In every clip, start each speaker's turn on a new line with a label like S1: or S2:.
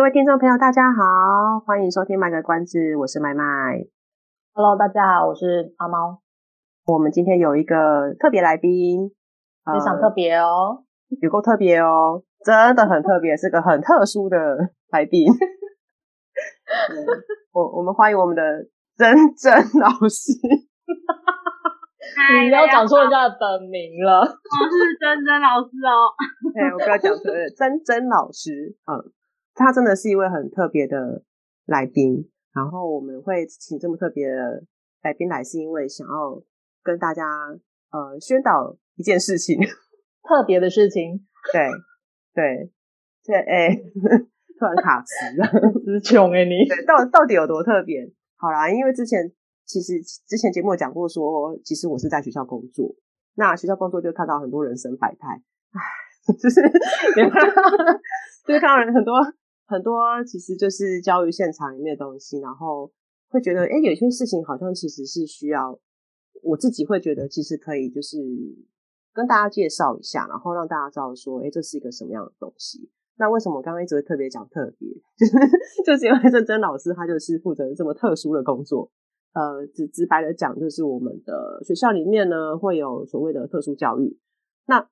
S1: 各位听众朋友，大家好，欢迎收听《卖个关子》，我是麦麦。
S2: Hello，大家好，我是阿猫。
S1: 我们今天有一个特别来宾，
S2: 非常特别哦，
S1: 呃、有够特别哦，真的很特别，是个很特殊的来宾。嗯、我我们欢迎我们的珍珍老师。
S2: 你不要讲出人家的本名了，我
S3: 是珍珍老师哦。
S1: 对，我不要讲错了，珍珍老师，嗯。他真的是一位很特别的来宾，然后我们会请这么特别的来宾来，是因为想要跟大家呃宣导一件事情，
S2: 特别的事情。
S1: 对对，这哎、欸，突然卡词了，
S2: 词穷哎你。
S1: 对，到到底有多特别？好啦，因为之前其实之前节目有讲过说，说其实我是在学校工作，那学校工作就看到很多人生百态，唉，就是就是看到人很多。很多其实就是教育现场里面的东西，然后会觉得，哎，有些事情好像其实是需要我自己会觉得，其实可以就是跟大家介绍一下，然后让大家知道说，哎，这是一个什么样的东西。那为什么我刚刚一直会特别讲特别，就是就是因为珍珍老师他就是负责这么特殊的工作。呃，直直白的讲，就是我们的学校里面呢会有所谓的特殊教育。那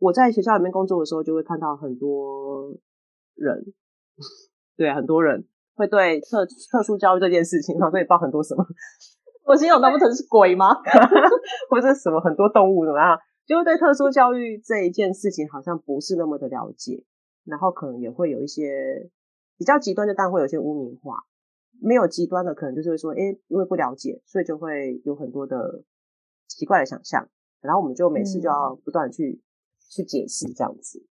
S1: 我在学校里面工作的时候，就会看到很多人。对，很多人会对特特殊教育这件事情，然后会报很多什么，
S2: 我心想，难不成是鬼吗？
S1: 或者什么很多动物怎么样？就会对特殊教育这一件事情好像不是那么的了解，然后可能也会有一些比较极端的，但会有一些污名化；没有极端的，可能就是会说，哎，因为不了解，所以就会有很多的奇怪的想象，然后我们就每次就要不断去、嗯、去解释这样子。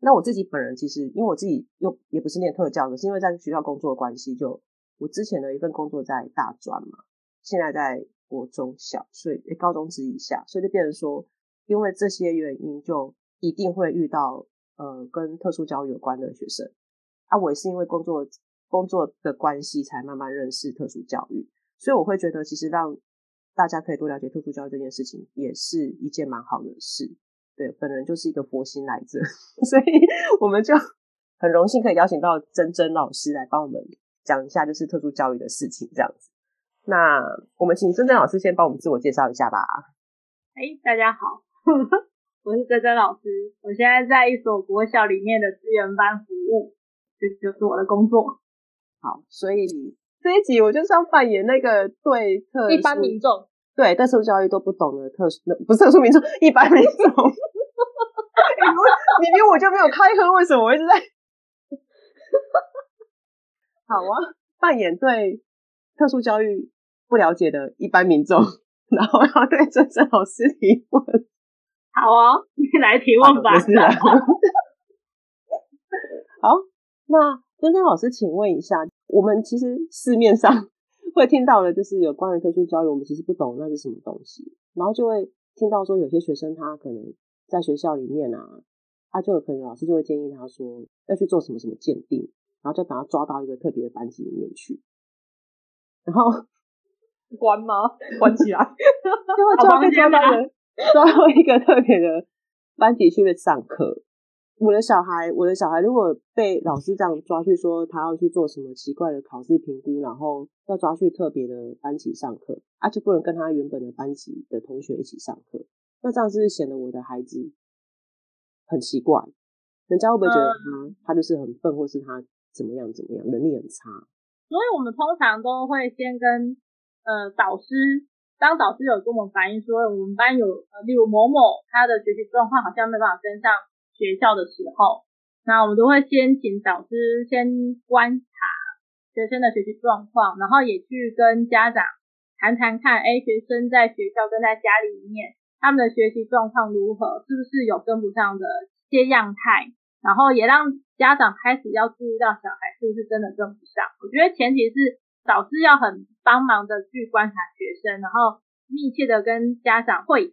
S1: 那我自己本人其实，因为我自己又也不是念特教的，是因为在学校工作的关系，就我之前的一份工作在大专嘛，现在在国中小，所以高中职以下，所以就变成说，因为这些原因，就一定会遇到呃跟特殊教育有关的学生啊。我也是因为工作工作的关系，才慢慢认识特殊教育，所以我会觉得，其实让大家可以多了解特殊教育这件事情，也是一件蛮好的事。对，本人就是一个佛心来着，所以我们就很荣幸可以邀请到珍珍老师来帮我们讲一下就是特殊教育的事情，这样子。那我们请珍珍老师先帮我们自我介绍一下吧。
S3: 哎，大家好，我是珍珍老师，我现在在一所国小里面的资源班服务，这就是我的工作。
S1: 好，所以这一集我就是要扮演那个对特
S2: 一般民众，
S1: 对特殊教育都不懂的特殊，不是特殊民众，一般民众。明明我就没有开课，为什么我一直在？好啊，扮演对特殊教育不了解的一般民众，然后要对珍珍老师提问。
S3: 好啊，你来提问吧。
S1: 好，那珍珍老师，请问一下，我们其实市面上会听到的，就是有关于特殊教育，我们其实不懂那是什么东西，然后就会听到说，有些学生他可能。在学校里面啊，他就有可能老师就会建议他说要去做什么什么鉴定，然后就把他抓到一个特别的班级里面去，然后
S2: 关吗？关起来，
S1: 就会抓被抓到抓到一个特别的班级去上课。我的小孩，我的小孩如果被老师这样抓去说他要去做什么奇怪的考试评估，然后要抓去特别的班级上课，啊，就不能跟他原本的班级的同学一起上课。那这样是显得我的孩子很奇怪？人家会不会觉得他、嗯、他就是很笨，或是他怎么样怎么样，能力很差？
S3: 所以我们通常都会先跟呃导师，当导师有跟我们反映说，我们班有呃例如某某他的学习状况好像没办法跟上学校的时候，那我们都会先请导师先观察学生的学习状况，然后也去跟家长谈谈看，哎，学生在学校跟在家里面。他们的学习状况如何？是不是有跟不上的一些样态？然后也让家长开始要注意到小孩是不是真的跟不上。我觉得前提是导师要很帮忙的去观察学生，然后密切的跟家长会谈，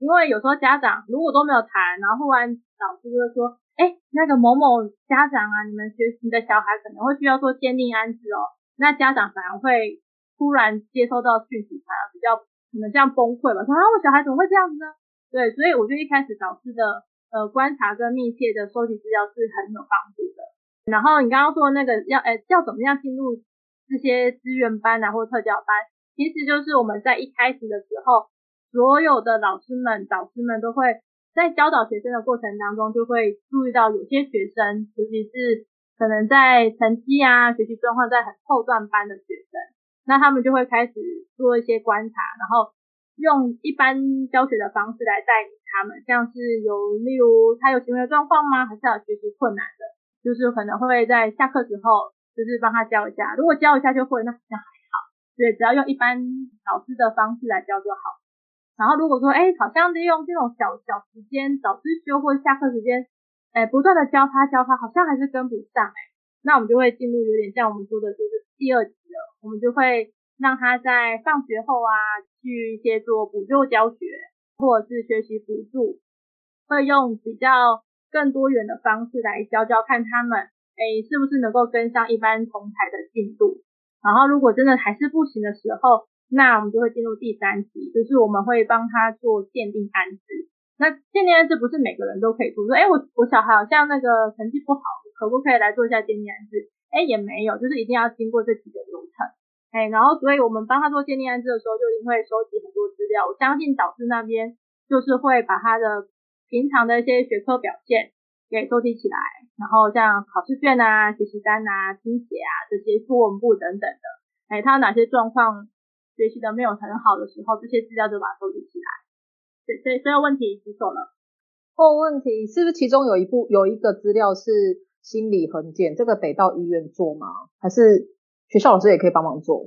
S3: 因为有时候家长如果都没有谈，然后忽然导师就会说，哎，那个某某家长啊，你们学你的小孩可能会需要做鉴定安置哦，那家长反而会突然接收到讯息，反而比较可能这样崩溃吧，说啊，我小孩怎么会这样子呢？对，所以我就一开始导师的呃观察跟密切的收集资料是很有帮助的。然后你刚刚说那个要诶要怎么样进入这些资源班啊或特教班，其实就是我们在一开始的时候，所有的老师们导师们都会在教导学生的过程当中，就会注意到有些学生，尤其是可能在成绩啊学习状况在很后段班的学生，那他们就会开始做一些观察，然后。用一般教学的方式来带领他们，像是有例如他有行为状况吗？还是有学习困难的？就是可能会在下课之后，就是帮他教一下。如果教一下就会，那好像还好。对，只要用一般老师的方式来教就好。然后如果说，哎，好像利用这种小小时间，早自修或下课时间，哎，不断的教他教他，好像还是跟不上，哎，那我们就会进入有点像我们说的就是第二级了，我们就会。让他在放学后啊，去一些做补救教学，或者是学习辅助，会用比较更多元的方式来教教看他们，哎，是不是能够跟上一般同台的进度？然后如果真的还是不行的时候，那我们就会进入第三级，就是我们会帮他做鉴定安置。那鉴定安置不是每个人都可以做，说，哎，我我小孩好像那个成绩不好，可不可以来做一下鉴定安置？哎，也没有，就是一定要经过这几个流程。哎，然后所以我们帮他做鉴定安置的时候，就一定会收集很多资料。我相信导师那边就是会把他的平常的一些学科表现给收集起来，然后像考试卷啊、学习单啊、听写啊这些作文簿等等的，哎，他有哪些状况学习的没有很好的时候，这些资料就把它收集起来。对，所以所有问题举手了。
S2: 哦，问题是不是其中有一部有一个资料是心理横检？这个得到医院做吗？还是？学校老师也可以帮忙做。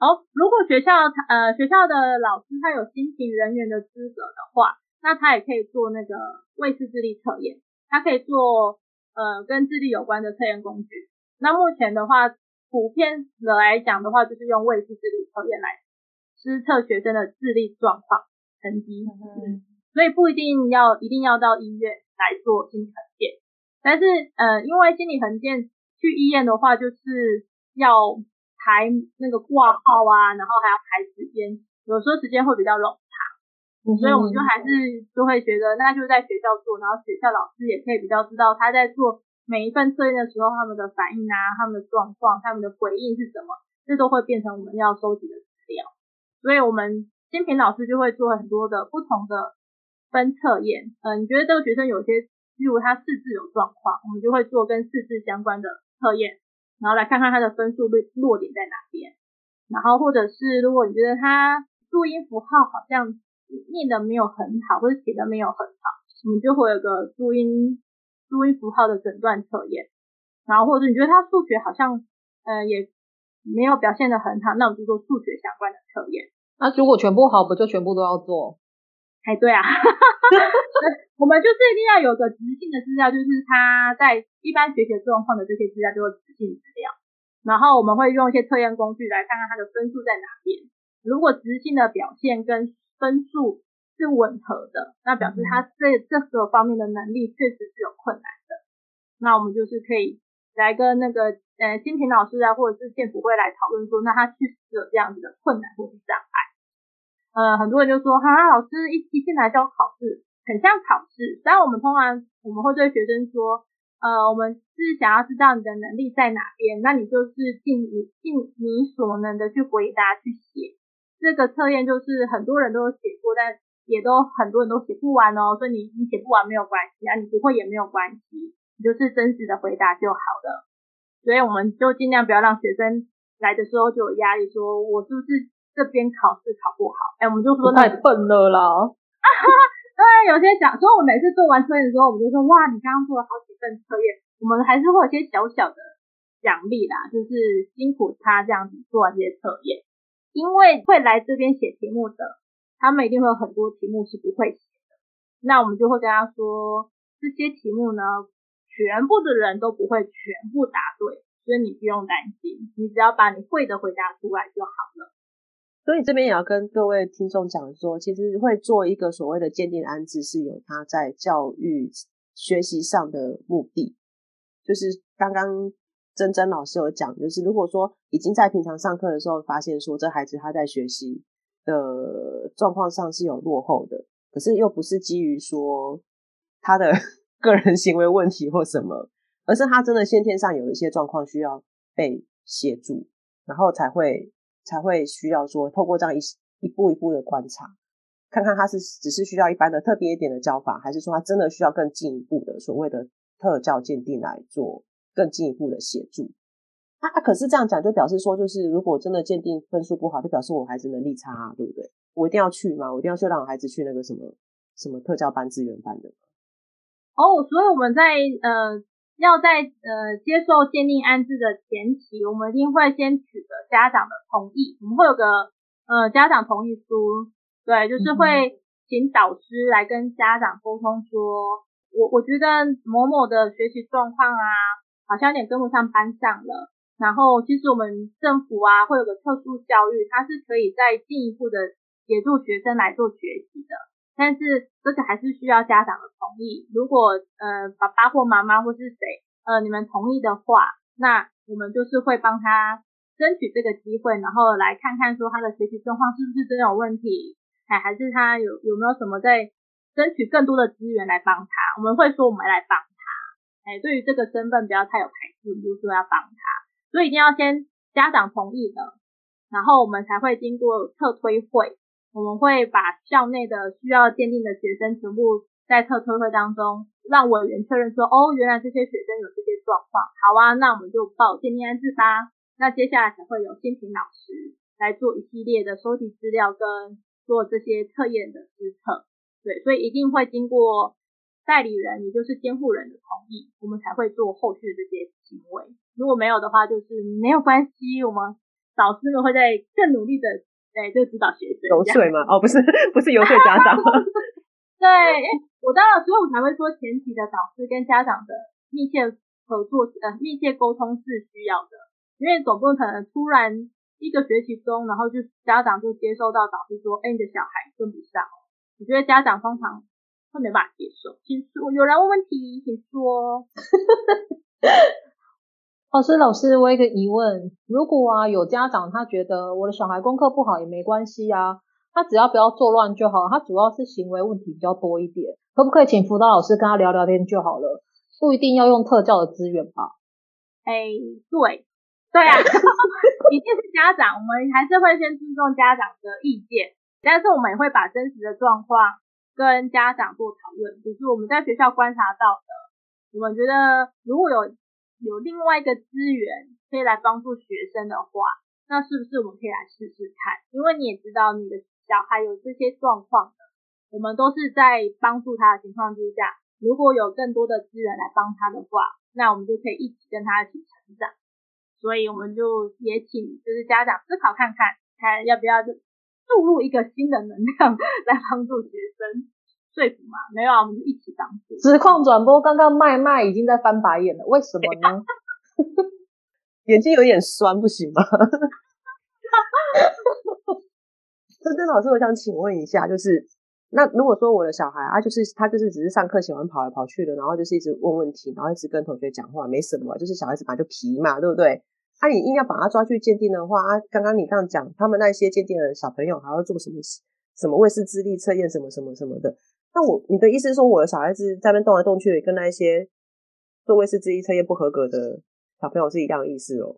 S3: 哦，如果学校呃学校的老师他有心评人员的资格的话，那他也可以做那个卫视智力测验，他可以做呃跟智力有关的测验工具。那目前的话，普遍的来讲的话，就是用魏氏智力测验来施测学生的智力状况成绩。嗯，所以不一定要一定要到医院来做心理衡鉴，但是呃因为心理衡鉴去医院的话就是。要排那个挂号啊，然后还要排时间，有时候时间会比较冗长，嗯，所以我们就还是就会觉得，那就在学校做，然后学校老师也可以比较知道他在做每一份测验的时候，他们的反应啊，他们的状况，他们的回应是什么，这都会变成我们要收集的资料。所以我们心评老师就会做很多的不同的分测验。嗯，你觉得这个学生有些，例如他四字有状况，我们就会做跟四字相关的测验。然后来看看他的分数落落点在哪边，然后或者是如果你觉得他注音符号好像念的没有很好，或者写的没有很好，我们就会有个注音注音符号的诊断测验。然后或者你觉得他数学好像呃也没有表现的很好，那我们就做数学相关的测验。
S2: 那如果全部好，不就全部都要做？
S3: 哎，对啊，我们就是一定要有个直性的资料，就是他在一般学习状况的这些资料，就是直性资料。然后我们会用一些测验工具来看看他的分数在哪边。如果直性的表现跟分数是吻合的，那表示他这这个方面的能力确实是有困难的。那我们就是可以来跟那个呃金平老师啊，或者是建福会来讨论说，那他确实有这样子的困难或是障碍。呃，很多人就说，哈，老师一一进来教考试，很像考试。但我们通常我们会对学生说，呃，我们是想要知道你的能力在哪边，那你就是尽你尽你所能的去回答去写。这个测验就是很多人都有写过，但也都很多人都写不完哦。所以你你写不完没有关系啊，你不会也没有关系，你就是真实的回答就好了。所以我们就尽量不要让学生来的时候就有压力，说我是不是？这边考试考不好，哎，我们就说
S2: 太笨了啦。
S3: 啊哈哈，对，有些讲，所以我每次做完测验的时候，我们就说，哇，你刚刚做了好几份测验，我们还是会有些小小的奖励啦，就是辛苦他这样子做完这些测验，因为会来这边写题目的，他们一定会有很多题目是不会写的，那我们就会跟他说，这些题目呢，全部的人都不会全部答对，所以你不用担心，你只要把你会的回答出来就好了。
S1: 所以这边也要跟各位听众讲说，其实会做一个所谓的鉴定安置，是有他在教育学习上的目的。就是刚刚珍珍老师有讲，就是如果说已经在平常上课的时候发现说这孩子他在学习的状况上是有落后的，可是又不是基于说他的 个人行为问题或什么，而是他真的先天上有一些状况需要被协助，然后才会。才会需要说透过这样一一步一步的观察，看看他是只是需要一般的特别一点的教法，还是说他真的需要更进一步的所谓的特教鉴定来做更进一步的协助。啊，可是这样讲就表示说，就是如果真的鉴定分数不好，就表示我孩子能力差啊，对不对？我一定要去吗？我一定要去让我孩子去那个什么什么特教班、资源班的吗？
S3: 哦，所以我们在呃。要在呃接受鉴定安置的前期，我们一定会先取得家长的同意。我们会有个呃家长同意书，对，就是会请导师来跟家长沟通说，我我觉得某某的学习状况啊，好像有点跟不上班上了。然后其实我们政府啊会有个特殊教育，它是可以再进一步的协助学生来做学习的。但是这个还是需要家长的同意。如果呃爸爸或妈妈或是谁呃你们同意的话，那我们就是会帮他争取这个机会，然后来看看说他的学习状况是不是真有问题，哎，还是他有有没有什么在争取更多的资源来帮他。我们会说我们来帮他，哎，对于这个身份不要太有排斥，我们就说要帮他，所以一定要先家长同意的，然后我们才会经过特推会。我们会把校内的需要鉴定的学生全部在特推会当中，让委员确认说，哦，原来这些学生有这些状况，好啊，那我们就报鉴定安置吧。那接下来才会有先请老师来做一系列的收集资料跟做这些测验的施测，对，所以一定会经过代理人，也就是监护人的同意，我们才会做后续的这些行为。如果没有的话，就是没有关系，我们导师们会在更努力的。对，就指导学生游
S1: 说嘛？哦，不是，不是游说家长。
S3: 对，我当然，所以我才会说前期的导师跟家长的密切合作，呃，密切沟通是需要的，因为总不可能突然一个学期中，然后就家长就接收到导师说，哎，你的小孩跟不上。我觉得家长通常会没办法接受。请说，有人问问题，请说。
S2: 老师，老师，我有一个疑问：如果啊有家长他觉得我的小孩功课不好也没关系啊，他只要不要作乱就好，他主要是行为问题比较多一点，可不可以请辅导老师跟他聊聊天就好了？不一定要用特教的资源吧？
S3: 哎，对，对啊，一定是家长，我们还是会先尊重家长的意见，但是我们也会把真实的状况跟家长做讨论，就是我们在学校观察到的，我们觉得如果有。有另外一个资源可以来帮助学生的话，那是不是我们可以来试试看？因为你也知道，你的小孩有这些状况的，我们都是在帮助他的情况之下，如果有更多的资源来帮他的话，那我们就可以一起跟他一起成长。所以我们就也请就是家长思考看看，看要不要注入一个新的能量 来帮助学生。说服嘛？没有啊，我们就一起当。
S2: 实况转播刚刚麦麦已经在翻白眼了，为什么呢？
S1: 眼睛有点酸，不行吗？真真老师，我想请问一下，就是那如果说我的小孩啊，就是他就是只是上课喜欢跑来跑去的，然后就是一直问问题，然后一直跟同学讲话，没什么，就是小孩子本来就皮嘛，对不对？啊，你硬要把他抓去鉴定的话，啊，刚刚你这样讲，他们那些鉴定的小朋友还要做什么什么卫士智力测验，什么什么什么的。那我，你的意思是说，我的小孩子在那边动来动去，跟那一些做卫士智力测验不合格的小朋友是一样的意思哦？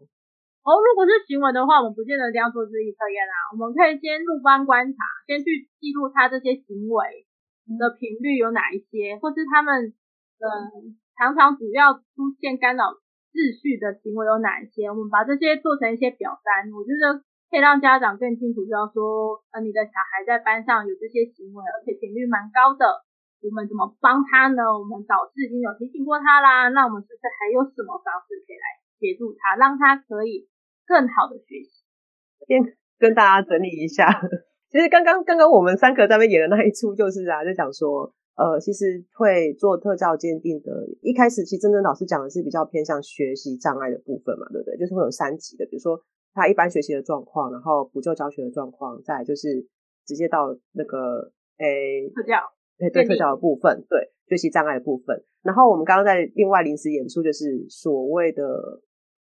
S3: 哦，如果是行为的话，我们不见得一定要做智力测验啦。我们可以先入班观察，先去记录他这些行为的频率有哪一些，或是他们嗯常常主要出现干扰秩序的行为有哪一些。我们把这些做成一些表单，我觉得。可以让家长更清楚知道说，呃，你的小孩在班上有这些行为，而且频率蛮高的，我们怎么帮他呢？我们导师已经有提醒过他啦，那我们是不是还有什么方式可以来协助他，让他可以更好的学习？
S1: 先跟大家整理一下，其实刚刚刚刚我们三个在那演的那一出就是啊，就讲说，呃，其实会做特教鉴定的，一开始其实真正老师讲的是比较偏向学习障碍的部分嘛，对不对？就是会有三级的，比如说他一般学习的状况，然后补救教学的状况，再来就是直接到那个诶
S3: 特教，
S1: 诶对特教的部分，对学习障碍的部分。然后我们刚刚在另外临时演出，就是所谓的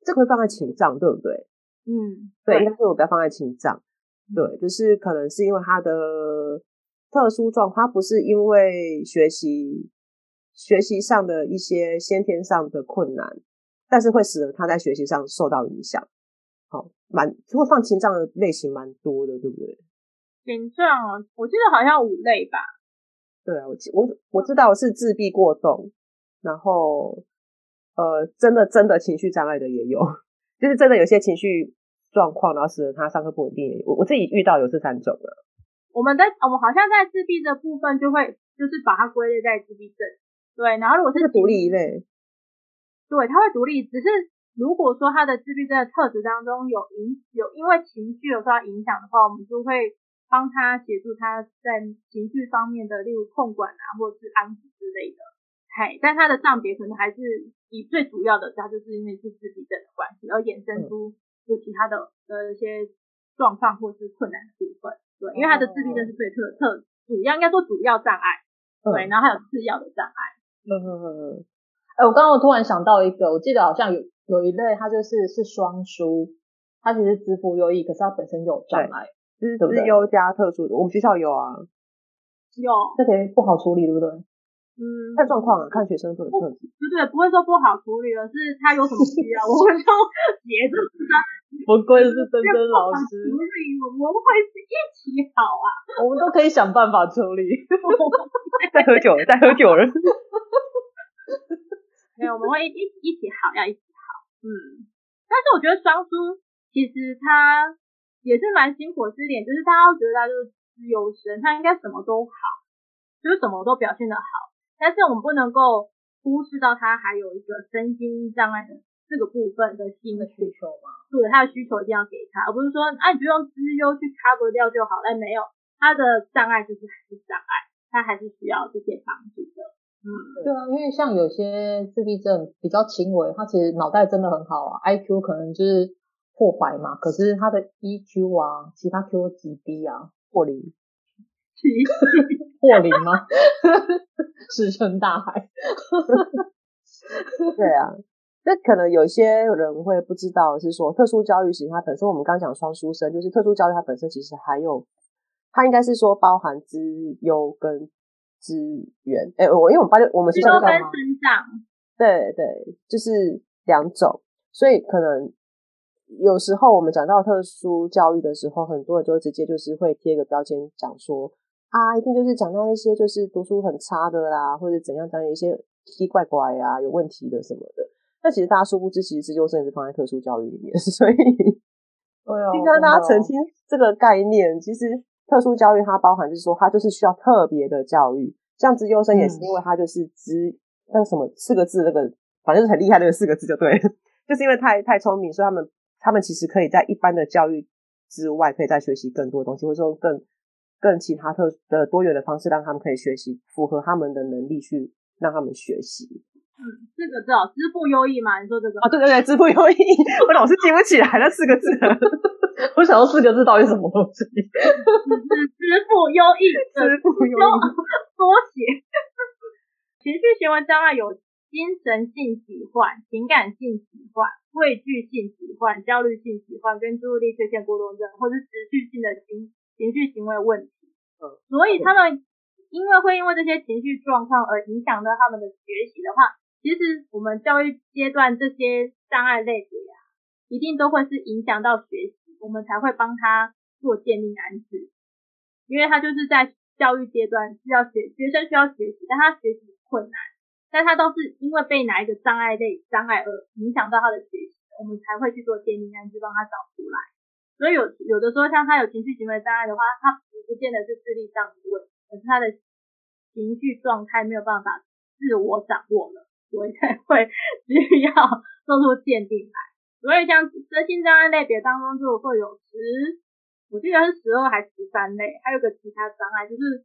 S1: 这个会放在情障，对不对？
S3: 嗯，
S1: 对，应该是我不要放在情障，对，就是可能是因为他的。特殊状况，他不是因为学习学习上的一些先天上的困难，但是会使得他在学习上受到影响。好，蛮会放情障的类型蛮多的，对不对？
S3: 情障，我记得好像五类吧。
S1: 对啊，我我我知道是自闭过动，然后呃，真的真的情绪障碍的也有，就是真的有些情绪状况，然后使得他上课不稳定。我我自己遇到有这三种了。
S3: 我们在我们好像在自闭的部分就会就是把它归类在自闭症，对。然后如果是
S1: 独立一类，
S3: 对，它会独立。只是如果说他的自闭症的特质当中有影有因为情绪有受到影响的话，我们就会帮他协助他在情绪方面的，例如控管啊，或者是安抚之类的。嘿，但他的障别可能还是以最主要的，他就是因为是自闭症的关系，而衍生出就其他的的一些状况或是困难的部分。对，因为他的自闭症是最特特主要应该说主要障碍，对，然后还有次要的障碍。
S1: 嗯嗯嗯嗯。
S2: 哎，我刚刚我突然想到一个，我记得好像有有一类，他就是是双输，他其实是资赋优异，可是他本身有障碍，
S1: 是资优加特殊的，我们学校有啊，
S3: 有，
S2: 这可以不好处理，对不对？
S1: 嗯，看状况啊，看学生的特质。
S3: 对对，不会说不好处理，而是他有什么需要，我们就协助他。
S2: 不愧是蓁蓁老师，
S3: 处理我们会是一起好啊，
S2: 我们都可以想办法处理。
S1: 在喝酒了，在喝酒了。
S3: 没有，我们会一一起好，要一起好。嗯，但是我觉得双叔其实他也是蛮辛苦的点，就是大家都觉得他就是资优生，他应该什么都好，就是什么都表现的好，但是我们不能够忽视到他还有一个身心障碍的。这个部分的新的需求嘛，对，他的需求一定要给他，而不是说，啊，你就用资优去 cover 掉就好，但没有，他的障碍就是还是障碍，他还是需要这些帮助的。嗯，
S2: 对啊，因为像有些自闭症比较轻微，他其实脑袋真的很好啊，IQ 可能就是破百嘛，可是他的 EQ 啊，其他 Q 极低啊，破零，破零吗？石沉大海。
S1: 对啊。那可能有些人会不知道，是说特殊教育其实它本身，我们刚讲双书生，就是特殊教育它本身其实还有，它应该是说包含资优跟资源。哎，我因为我们发现我们是
S3: 资优跟身障，
S1: 对对，就是两种，所以可能有时候我们讲到特殊教育的时候，很多人就直接就是会贴一个标签，讲说啊，一定就是讲到一些就是读书很差的啦，或者怎样讲有一些奇奇怪怪啊，有问题的什么的。那其实大家殊不知，其实资优生是放在特殊教育里面，所以，
S2: 对啊，
S1: 应该大家澄清这个概念。其实特殊教育它包含就是说，它就是需要特别的教育。像资优生也是因为它就是资、嗯、那个什么四个字，那个反正就是很厉害那个四个字就对了，就是因为太太聪明，所以他们他们其实可以在一般的教育之外，可以再学习更多东西，或者说更更其他特的多元的方式，让他们可以学习符合他们的能力去让他们学习。
S3: 嗯，这个叫资赋优异嘛？你说这个
S1: 啊？对对对，支付优异，我老是记不起来那四个字。我想说四个字到底什么东西？
S3: 支付优异，
S1: 支付优异
S3: 缩写。情绪行为障碍有精神性疾患、情感性疾患、畏惧性疾患、焦虑性疾患跟注意力缺陷过动症，或是持续性的情情绪行为问题。嗯，所以他们因为会因为这些情绪状况而影响到他们的学习的话。其实我们教育阶段这些障碍类别啊，一定都会是影响到学习，我们才会帮他做鉴定安置，因为他就是在教育阶段需要学，学生需要学习，但他学习困难，但他都是因为被哪一个障碍类障碍而影响到他的学习，我们才会去做鉴定安置，帮他找出来。所以有有的时候像他有情绪行为障碍的话，他不不见得是智力上的问题，而是他的情绪状态没有办法自我掌握了。所以才会需要做出鉴定来，所以像身心障碍类别当中就会有十，我记得是十二还是十三类，还有个其他障碍就是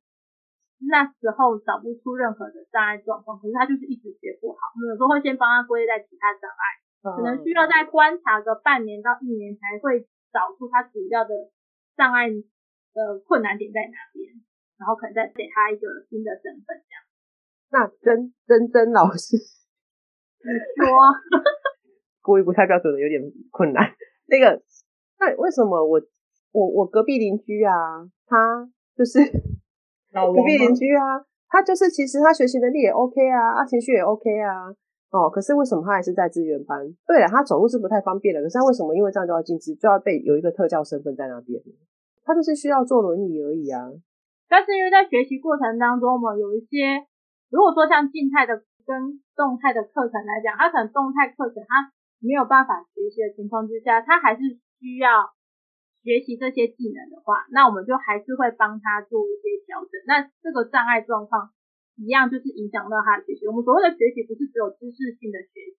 S3: 那时候找不出任何的障碍状况，可是他就是一直学不好。我们有时候会先帮他归类在其他障碍，可能需要再观察个半年到一年才会找出他主要的障碍的困难点在哪边，然后可能再给他一个新的身份这样。
S1: 那珍珍珍老师，
S3: 你说，
S1: 故意不太标准的有点困难。那个，那为什么我我我隔壁邻居啊，他就是 隔壁邻居啊，他就是其实他学习能力也 OK 啊，啊情绪也 OK 啊，哦，可是为什么他还是在资源班？对了，他走路是不太方便的，可是他为什么因为这样就要进资，就要被有一个特教身份在那边？他就是需要坐轮椅而已啊。
S3: 但是因为在学习过程当中嘛，有一些。如果说像静态的跟动态的课程来讲，他可能动态课程他没有办法学习的情况之下，他还是需要学习这些技能的话，那我们就还是会帮他做一些调整。那这个障碍状况一样就是影响到他的学习。我们所谓的学习不是只有知识性的学习，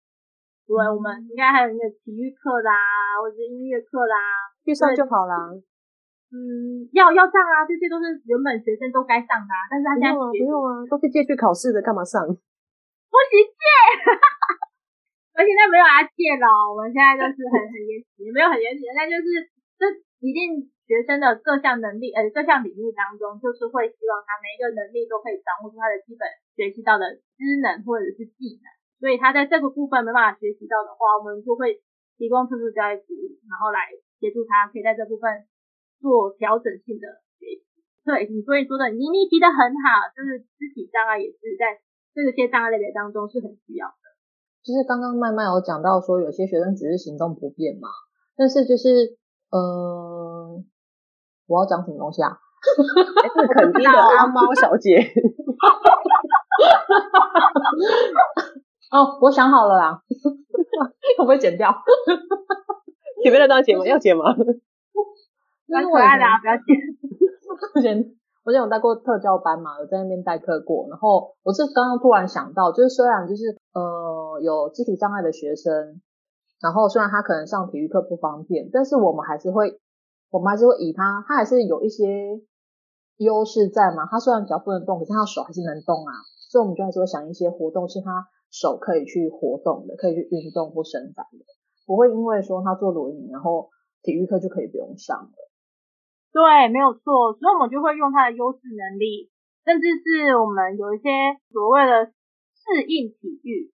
S3: 对，我们应该还有一个体育课啦，或者是音乐课啦，
S1: 去上就好啦。
S3: 嗯，要要上啊，这些都是原本学生都该上的啊，但是他现在
S1: 不用啊，不用啊，都是借去考试的，干嘛上？
S3: 不许借，而且那没有啊借了，我们现在就是很很严谨，也没有很严谨，那就是这一定学生的各项能力，呃，各项领域当中，就是会希望他每一个能力都可以掌握出他的基本学习到的知能或者是技能，所以他在这个部分没办法学习到的话，我们就会提供特殊教育服务，然后来协助他，可以在这部分。做调整性的学习，对，你所以说的，你你提的很好，就是肢体障碍也是在这个些障碍类别当中是很需要的。
S2: 就是刚刚麦麦有讲到说，有些学生只是行动不便嘛，但是就是，嗯、呃，我要讲什么东西啊？
S1: 是肯定的阿猫小姐。
S2: 哦，我想好了啦，可不可以剪掉？
S1: 前面那段剪吗？要剪吗？
S3: 蛮可爱的啊，不要紧。
S2: 我以前我以前有带过特教班嘛，有在那边代课过。然后我是刚刚突然想到，就是虽然就是呃有肢体障碍的学生，然后虽然他可能上体育课不方便，但是我们还是会，我们还是会以他，他还是有一些优势在嘛。他虽然脚不能动，可是他手还是能动啊。所以我们就还是会想一些活动，是他手可以去活动的，可以去运动或伸展的，不会因为说他坐轮椅，然后体育课就可以不用上了。
S3: 对，没有错，所以我们就会用他的优势能力，甚至是我们有一些所谓的适应体育，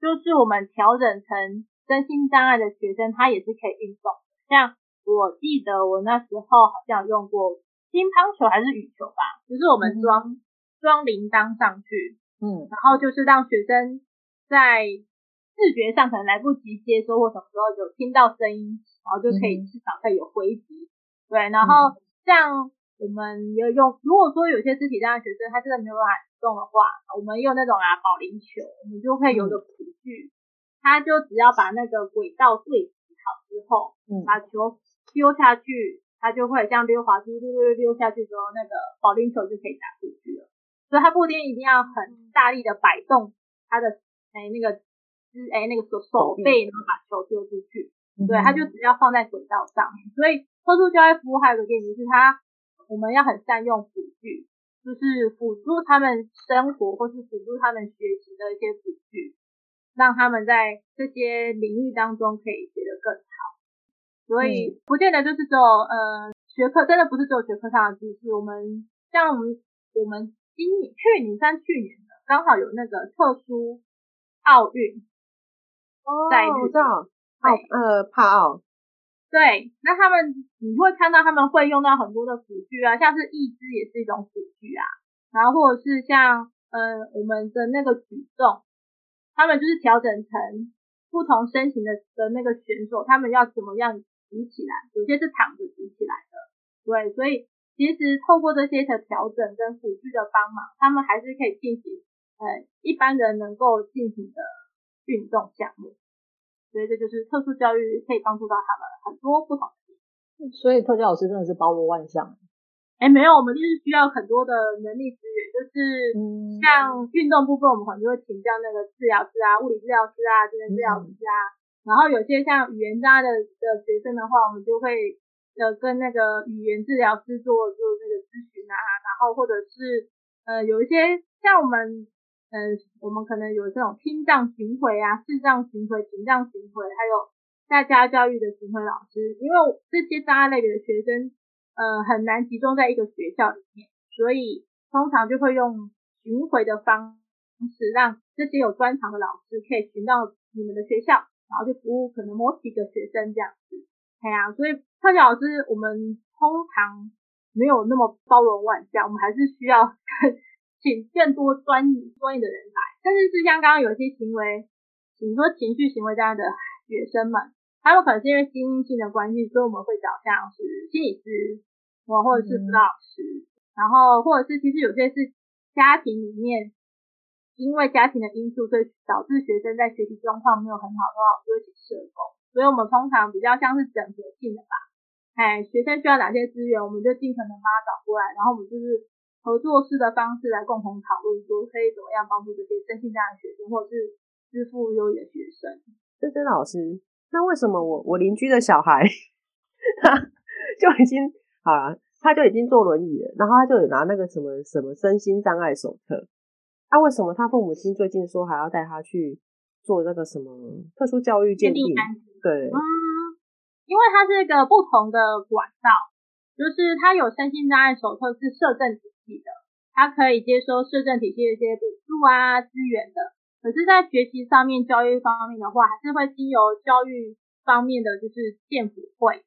S3: 就是我们调整成身心障碍的学生，他也是可以运动。像我记得我那时候好像用过乒乓球还是羽球吧，就是我们装装铃铛上去，嗯，然后就是让学生在视觉上可能来不及接收或什么时候有听到声音，然后就可以至少可以有回击。对，然后像我们有用，如果说有些肢体障碍学生他真的没有办法动的话，我们用那种啊保龄球，我们就会有个辅具，他就只要把那个轨道对齐好之后，嗯，把球丢下去，他就会像溜滑梯溜溜溜下去之后，那个保龄球就可以打出去了。所以他不一定一定要很大力的摆动他的哎那个肢哎那个手手背，然后把球丢出去，对，他就只要放在轨道上。面，所以。特殊教育服务还有个点就是，它我们要很善用辅具，就是辅助他们生活或是辅助他们学习的一些辅具，让他们在这些领域当中可以学得更好。所以不见得就是只有呃学科，真的不是只有学科上的知识。我们像我们我们今年去年算去年的，刚好有那个特殊奥运在日本，
S1: 奥呃帕奥。
S3: 对，那他们你会看到他们会用到很多的辅具啊，像是义肢也是一种辅具啊，然后或者是像呃我们的那个举重，他们就是调整成不同身形的的那个选手，他们要怎么样举起来，有些是躺着举起来的，对，所以其实透过这些的调整跟辅具的帮忙，他们还是可以进行呃一般人能够进行的运动项目。所以这就是特殊教育可以帮助到他们很多不同的。
S2: 所以特教老师真的是包罗万象。
S3: 哎，没有，我们就是需要很多的能力资源，就是像运动部分，我们可能就会请教那个治疗师啊、物理治疗师啊、精神治疗师啊。然后有些像语言障碍的的学生的话，我们就会呃跟那个语言治疗师做做那个咨询啊，然后或者是呃，有一些像我们，呃，我们可能有这种听障巡回啊、视障巡回、听障巡回，还有在家教育的巡回老师，因为这些障碍类别的学生，呃，很难集中在一个学校里面，所以通常就会用巡回的方式，让这些有专长的老师可以巡到你们的学校，然后就服务可能某几个学生这样子。对啊，所以特教老师我们通常没有那么包容万象，我们还是需要请更多专专业的人来。但是是像刚刚有些行为，比如说情绪行为这样的学生们，他们可能是因为心因性的关系，所以我们会找像是心理师，或或者是辅导师，然后或者是其实有些是家庭里面因为家庭的因素，所以导致学生在学习状况没有很好的话，我们就会请社工。所以我们通常比较像是整合性的吧，哎，学生需要哪些资源，我们就尽可能把他找过来，然后我们就是合作式的方式来共同讨论，说可以怎么样帮助这些身心障碍学生，或者是资赋优异的学生。
S1: 珍珍老师，那为什么我我邻居的小孩他就已经好了，他就已经坐轮椅了，然后他就有拿那个什么什么身心障碍手册，那、啊、为什么他父母亲最近说还要带他去做那个什么特殊教育鉴定？对，
S3: 嗯，因为它是一个不同的管道，就是它有身心障碍手册是社政体的，它可以接收社政体系的一些补助啊资源的。可是，在学习上面、教育方面的话，还是会经由教育方面的就是健辅会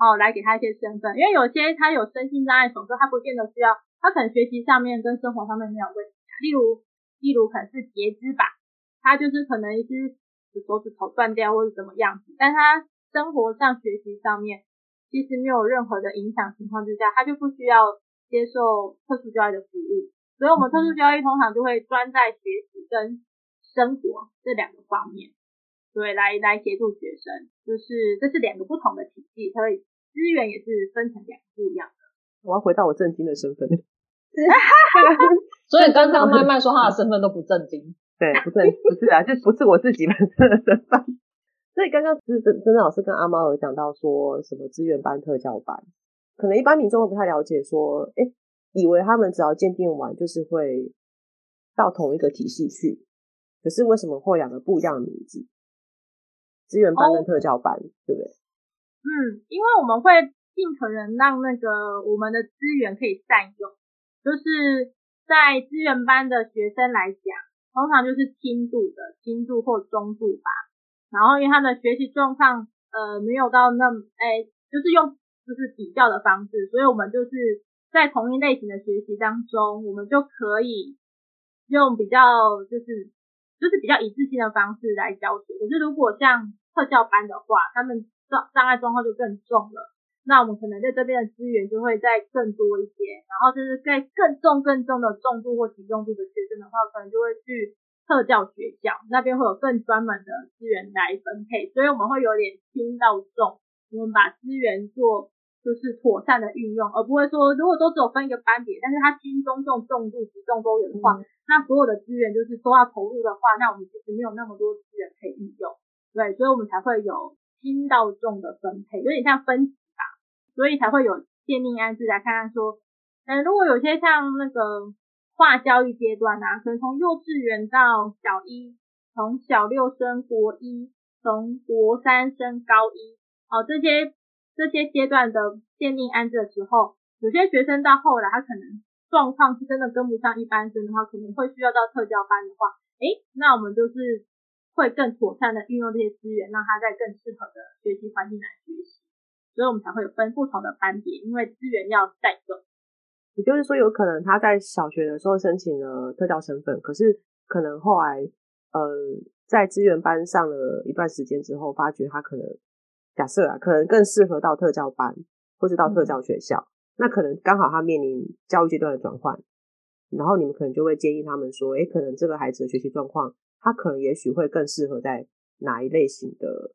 S3: 哦来给他一些身份，因为有些他有身心障碍手册，他不见得需要，他可能学习上面跟生活上面没有问题，例如例如可能是截肢吧，他就是可能是。手指头断掉或者怎么样子，但他生活上、学习上面其实没有任何的影响情况之下，他就不需要接受特殊教育的服务。所以，我们特殊教育通常就会专在学习跟生活这两个方面，对，来来协助学生。就是这是两个不同的体系，所以资源也是分成两个不一样的。
S1: 我要回到我正经的身份，
S2: 所以刚刚麦麦说他的身份都不正经。
S1: 对，不正不是啊，就不是我自己本身的身份。所以刚刚是珍珍老师跟阿猫有讲到说什么资源班、特教班，可能一般民众会不太了解，说，哎，以为他们只要鉴定完就是会到同一个体系去，可是为什么会两个不一样的名字？资源班跟特教班，哦、对不对？
S3: 嗯，因为我们会尽可能让那个我们的资源可以善用，就是在资源班的学生来讲。通常就是轻度的，轻度或中度吧。然后因为他的学习状况，呃，没有到那么，哎，就是用就是比较的方式，所以我们就是在同一类型的学习当中，我们就可以用比较就是就是比较一致性的方式来教学。可是如果像特教班的话，他们障障碍状况就更重了。那我们可能在这边的资源就会再更多一些，然后就是在更重更重的重度或极重度的学生的话，可能就会去特教学校那边会有更专门的资源来分配，所以我们会有点轻到重，我们把资源做就是妥善的运用，而不会说如果都只有分一个班别，但是它轻中重重度极重都有的话，嗯、那所有的资源就是都要投入的话，那我们其实没有那么多资源可以运用，对，所以我们才会有轻到重的分配，有点像分级吧。所以才会有鉴定安置来看看说，嗯，如果有些像那个跨教育阶段啊，可能从幼稚园到小一，从小六升国一，从国三升高一，哦，这些这些阶段的鉴定安置的时候，有些学生到后来他可能状况是真的跟不上一般生的话，可能会需要到特教班的话，诶，那我们就是会更妥善的运用这些资源，让他在更适合的学习环境来学习。所以我们才会有分不同的班别，因为资源要带够。
S1: 也就是说，有可能他在小学的时候申请了特教身份，可是可能后来，呃，在资源班上了一段时间之后，发觉他可能假设啊，可能更适合到特教班，或是到特教学校。嗯、那可能刚好他面临教育阶段的转换，然后你们可能就会建议他们说，诶，可能这个孩子的学习状况，他可能也许会更适合在哪一类型的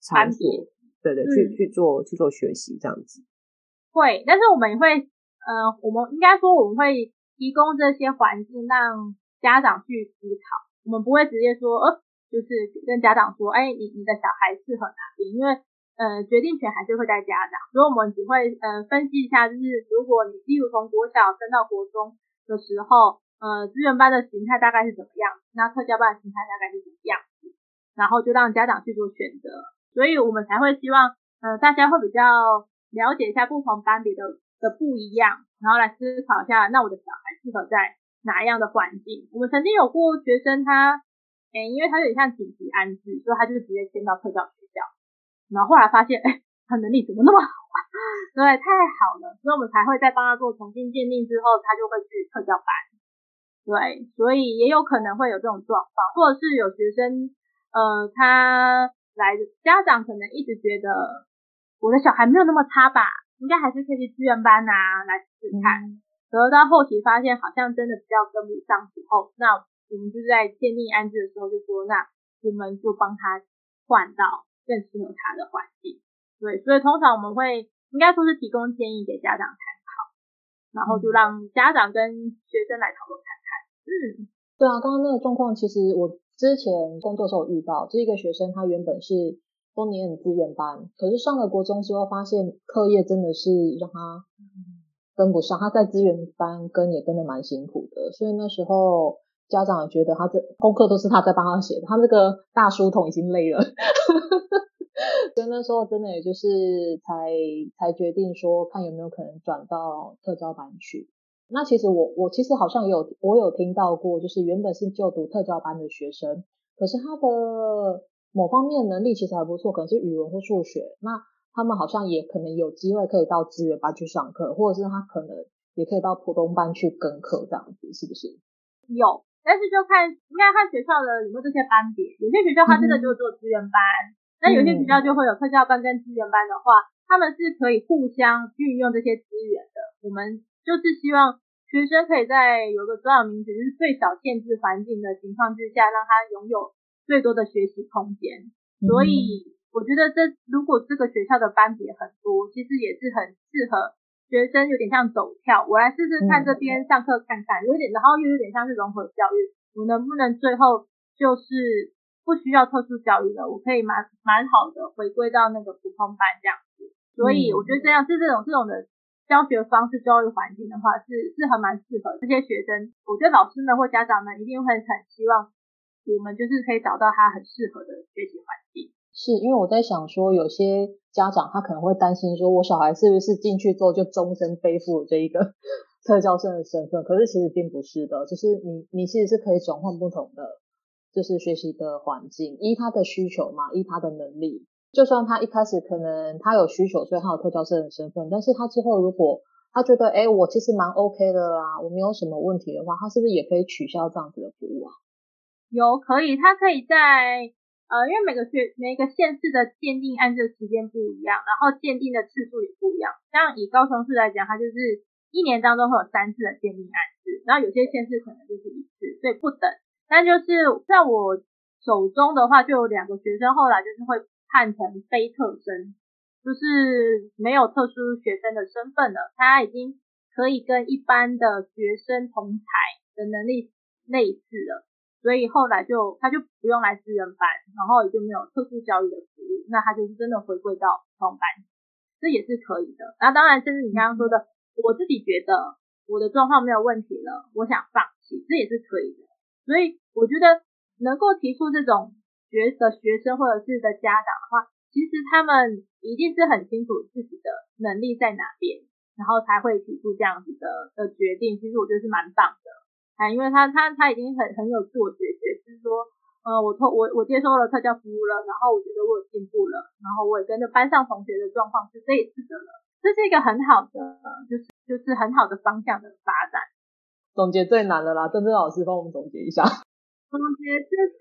S1: 产品。对对，去去做去做学习这样子，
S3: 会，但是我们也会，呃，我们应该说我们会提供这些环境让家长去思考，我们不会直接说，呃，就是跟家长说，哎，你你的小孩适合哪因为呃，决定权还是会在家长，所以我们只会呃分析一下，就是如果你例如从国小升到国中，的时候，呃，资源班的形态大概是怎么样？那特教班的形态大概是怎么样？然后就让家长去做选择，所以我们才会希望，呃，大家会比较了解一下不同班别的的不一样，然后来思考一下，那我的小孩适合在哪一样的环境？我们曾经有过学生他，诶，因为他有点像紧急安置，所以他就直接迁到特教学校，然后后来发现，哎他能力怎么那么好啊？对，太好了，所以我们才会再帮他做重新鉴定之后，他就会去特教班。对，所以也有可能会有这种状况，或者是有学生，呃，他来的家长可能一直觉得我的小孩没有那么差吧，应该还是可以去志愿班啊来试试看。然后到后期发现好像真的比较跟不上之后，那我们就在鉴定安置的时候就说，那我们就帮他换到更适合他的环境。对，所以通常我们会应该说是提供建议给家长参考，然后就让家长跟学生来讨论看看。嗯，
S2: 对啊，刚刚那个状况其实我之前工作的时候遇到，这一个学生他原本是都念资源班，可是上了国中之后发现课业真的是让他跟不上，他在资源班跟也跟的蛮辛苦的，所以那时候家长也觉得他这功课都是他在帮他写的，他那个大书童已经累了。所以那时候真的也就是才才决定说，看有没有可能转到特教班去。那其实我我其实好像也有我有听到过，就是原本是就读特教班的学生，可是他的某方面能力其实还不错，可能是语文或数学。那他们好像也可能有机会可以到资源班去上课，或者是他可能也可以到普通班去跟课这样子，是不是？
S3: 有，但是就看应该看学校的有没有这些班别，有些学校它真的就做资源班。嗯那有些学校就会有特教班跟资源班的话，他们是可以互相运用这些资源的。我们就是希望学生可以在有个主要名词，就是最少限制环境的情况之下，让他拥有最多的学习空间。所以我觉得这如果这个学校的班别很多，其实也是很适合学生，有点像走跳。我来试试看这边上课看看，有点然后又有点像是融合教育，我能不能最后就是。不需要特殊教育的，我可以蛮蛮好的回归到那个普通班这样子，所以我觉得这样是这种这种的教学方式、教育环境的话，是是很蛮适合这些学生。我觉得老师们或家长们一定会很希望我们就是可以找到他很适合的学习环境。
S2: 是因为我在想说，有些家长他可能会担心说，我小孩是不是进去之后就终身背负这一个 特教生的身份？可是其实并不是的，就是你你其实是可以转换不同的。就是学习的环境，依他的需求嘛，依他的能力。就算他一开始可能他有需求，所以他有特教生的身份，但是他之后如果他觉得，哎、我其实蛮 OK 的啦，我没有什么问题的话，他是不是也可以取消这样子的服务啊？
S3: 有，可以，他可以在呃，因为每个学每个县市的鉴定案子时间不一样，然后鉴定的次数也不一样。像以高雄市来讲，它就是一年当中会有三次的鉴定案子，然后有些县市可能就是一次，所以不等。但就是在我手中的话，就有两个学生，后来就是会判成非特生，就是没有特殊学生的身份了。他已经可以跟一般的学生同才的能力类似了，所以后来就他就不用来资源班，然后也就没有特殊教育的服务，那他就是真的回归到普通班，这也是可以的。那当然，就是你刚刚说的，我自己觉得我的状况没有问题了，我想放弃，这也是可以的。所以我觉得能够提出这种学的学生或者是的家长的话，其实他们一定是很清楚自己的能力在哪边，然后才会提出这样子的的决定。其实我觉得是蛮棒的啊，因为他他他已经很很有自我觉觉，就是说，呃，我我我接受了特教服务了，然后我觉得我有进步了，然后我也跟着班上同学的状况是类似的了，这是一个很好的，就是就是很好的方向的发展。
S2: 总结最难的啦，郑郑老师帮我们总结一下。
S3: 总结就是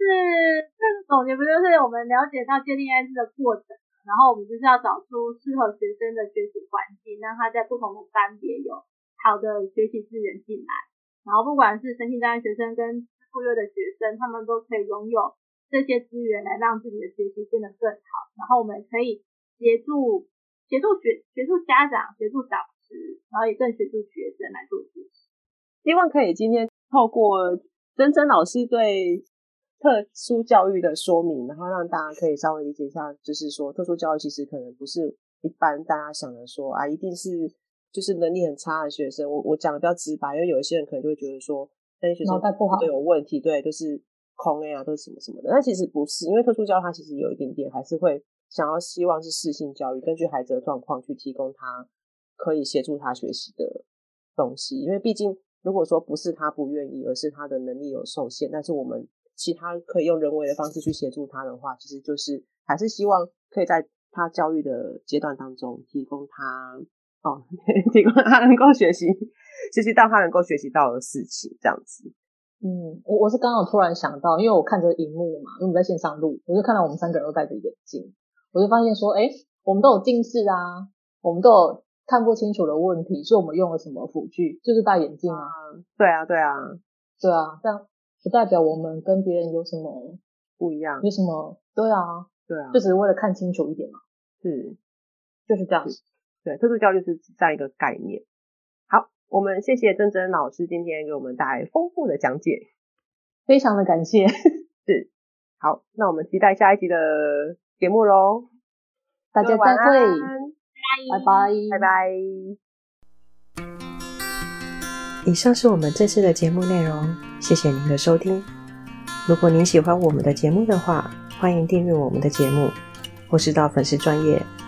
S3: 这个总结不就是我们了解到鉴定案子的过程，然后我们就是要找出适合学生的学习环境，让他在不同的班别有好的学习资源进来，然后不管是身心障碍学生跟自负的学生，他们都可以拥有这些资源来让自己的学习变得更好，然后我们可以协助协助学协助家长协助导师，然后也更协助学生来做学习。
S1: 希望可以今天透过曾曾老师对特殊教育的说明，然后让大家可以稍微理解一下，就是说特殊教育其实可能不是一般大家想的说啊，一定是就是能力很差的学生，我我讲的比较直白，因为有一些人可能就会觉得说那些学生都有问题，对，都是空 A 啊，都是什么什么的。那其实不是，因为特殊教育它其实有一点点还是会想要希望是适性教育，根据孩子的状况去提供他可以协助他学习的东西。因为毕竟如果说不是他不愿意，而是他的能力有受限，但是我们其他可以用人为的方式去协助他的话，其实就是还是希望可以在他教育的阶段当中提供他。哦，提供他能够学习，学习到他能够学习到的事情，这样子。
S2: 嗯，我我是刚刚突然想到，因为我看着荧幕嘛，因为我们在线上录，我就看到我们三个人都戴着眼镜，我就发现说，哎，我们都有近视啊，我们都有看不清楚的问题，所以我们用了什么辅具？就是戴眼镜啊。
S1: 对啊，对啊，
S2: 对啊，这样不代表我们跟别人有什么
S1: 不一样，
S2: 有什么？对啊，
S1: 对啊，
S2: 就只是为了看清楚一点嘛。
S1: 是，
S2: 就是这样。
S1: 对，特殊教育是这样一个概念。好，我们谢谢珍珍老师今天给我们带来丰富的讲解，
S2: 非常的感谢。
S1: 是，好，那我们期待下一集的节目喽。
S2: 大家再会，拜拜，
S1: 拜拜。以上是我们这次的节目内容，谢谢您的收听。如果您喜欢我们的节目的话，欢迎订阅我们的节目，或是到粉丝专页。